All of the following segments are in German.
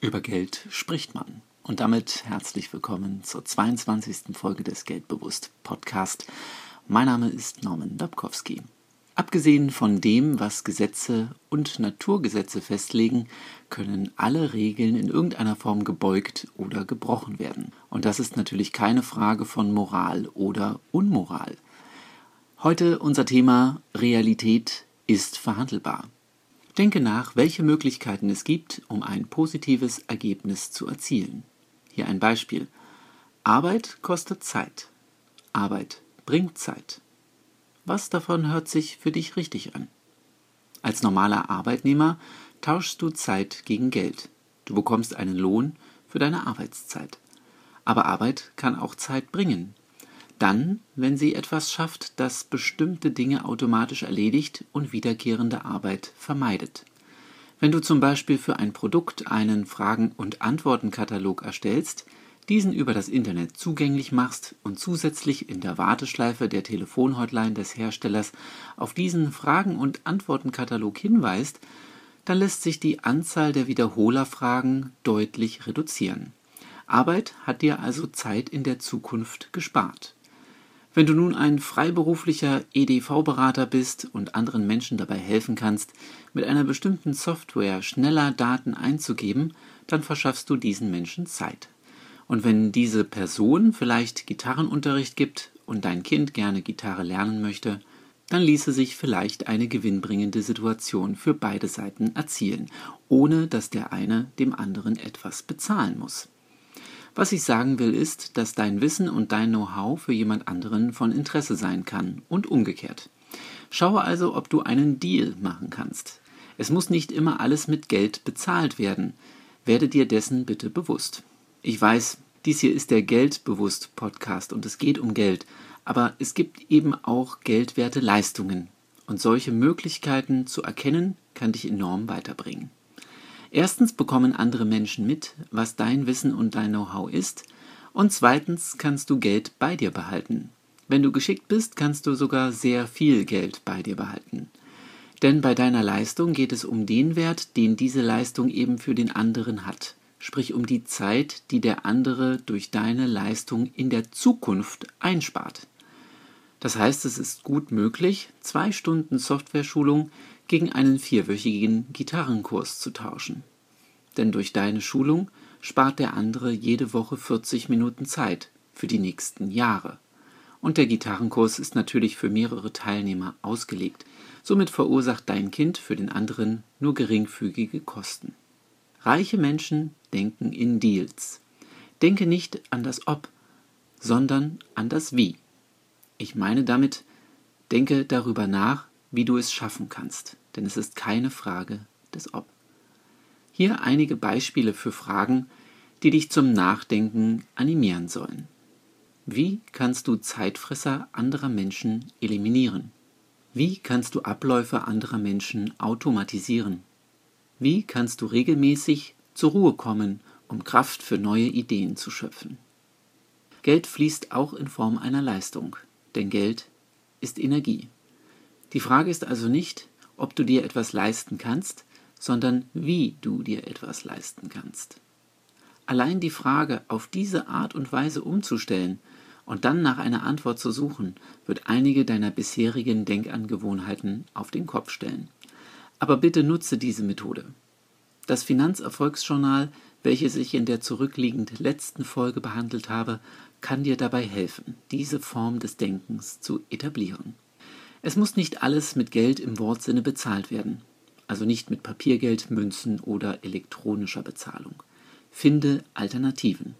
Über Geld spricht man. Und damit herzlich willkommen zur 22. Folge des Geldbewusst Podcast. Mein Name ist Norman Dabkowski. Abgesehen von dem, was Gesetze und Naturgesetze festlegen, können alle Regeln in irgendeiner Form gebeugt oder gebrochen werden. Und das ist natürlich keine Frage von Moral oder Unmoral. Heute unser Thema Realität ist verhandelbar. Denke nach, welche Möglichkeiten es gibt, um ein positives Ergebnis zu erzielen. Hier ein Beispiel. Arbeit kostet Zeit. Arbeit bringt Zeit. Was davon hört sich für dich richtig an? Als normaler Arbeitnehmer tauschst du Zeit gegen Geld. Du bekommst einen Lohn für deine Arbeitszeit. Aber Arbeit kann auch Zeit bringen. Dann, wenn sie etwas schafft, das bestimmte Dinge automatisch erledigt und wiederkehrende Arbeit vermeidet. Wenn du zum Beispiel für ein Produkt einen Fragen- und Antwortenkatalog erstellst, diesen über das Internet zugänglich machst und zusätzlich in der Warteschleife der Telefonhotline des Herstellers auf diesen Fragen- und Antwortenkatalog hinweist, dann lässt sich die Anzahl der Wiederholerfragen deutlich reduzieren. Arbeit hat dir also Zeit in der Zukunft gespart. Wenn du nun ein freiberuflicher EDV-Berater bist und anderen Menschen dabei helfen kannst, mit einer bestimmten Software schneller Daten einzugeben, dann verschaffst du diesen Menschen Zeit. Und wenn diese Person vielleicht Gitarrenunterricht gibt und dein Kind gerne Gitarre lernen möchte, dann ließe sich vielleicht eine gewinnbringende Situation für beide Seiten erzielen, ohne dass der eine dem anderen etwas bezahlen muss. Was ich sagen will, ist, dass dein Wissen und dein Know-how für jemand anderen von Interesse sein kann und umgekehrt. Schaue also, ob du einen Deal machen kannst. Es muss nicht immer alles mit Geld bezahlt werden. Werde dir dessen bitte bewusst. Ich weiß, dies hier ist der Geldbewusst Podcast und es geht um Geld, aber es gibt eben auch geldwerte Leistungen. Und solche Möglichkeiten zu erkennen, kann dich enorm weiterbringen. Erstens bekommen andere Menschen mit, was dein Wissen und dein Know-how ist, und zweitens kannst du Geld bei dir behalten. Wenn du geschickt bist, kannst du sogar sehr viel Geld bei dir behalten. Denn bei deiner Leistung geht es um den Wert, den diese Leistung eben für den anderen hat, sprich um die Zeit, die der andere durch deine Leistung in der Zukunft einspart. Das heißt, es ist gut möglich, zwei Stunden Software-Schulung gegen einen vierwöchigen Gitarrenkurs zu tauschen. Denn durch deine Schulung spart der andere jede Woche 40 Minuten Zeit für die nächsten Jahre. Und der Gitarrenkurs ist natürlich für mehrere Teilnehmer ausgelegt. Somit verursacht dein Kind für den anderen nur geringfügige Kosten. Reiche Menschen denken in Deals. Denke nicht an das Ob, sondern an das Wie. Ich meine damit, denke darüber nach, wie du es schaffen kannst, denn es ist keine Frage des Ob. Hier einige Beispiele für Fragen, die dich zum Nachdenken animieren sollen. Wie kannst du Zeitfresser anderer Menschen eliminieren? Wie kannst du Abläufe anderer Menschen automatisieren? Wie kannst du regelmäßig zur Ruhe kommen, um Kraft für neue Ideen zu schöpfen? Geld fließt auch in Form einer Leistung, denn Geld ist Energie. Die Frage ist also nicht, ob du dir etwas leisten kannst, sondern wie du dir etwas leisten kannst. Allein die Frage auf diese Art und Weise umzustellen und dann nach einer Antwort zu suchen, wird einige deiner bisherigen Denkangewohnheiten auf den Kopf stellen. Aber bitte nutze diese Methode. Das Finanzerfolgsjournal, welches ich in der zurückliegend letzten Folge behandelt habe, kann dir dabei helfen, diese Form des Denkens zu etablieren. Es muss nicht alles mit Geld im Wortsinne bezahlt werden, also nicht mit Papiergeld, Münzen oder elektronischer Bezahlung. Finde Alternativen.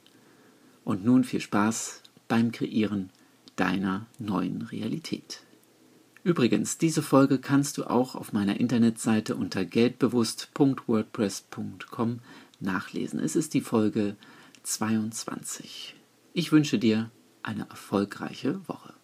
Und nun viel Spaß beim Kreieren deiner neuen Realität. Übrigens, diese Folge kannst du auch auf meiner Internetseite unter geldbewusst.wordpress.com nachlesen. Es ist die Folge 22. Ich wünsche dir eine erfolgreiche Woche.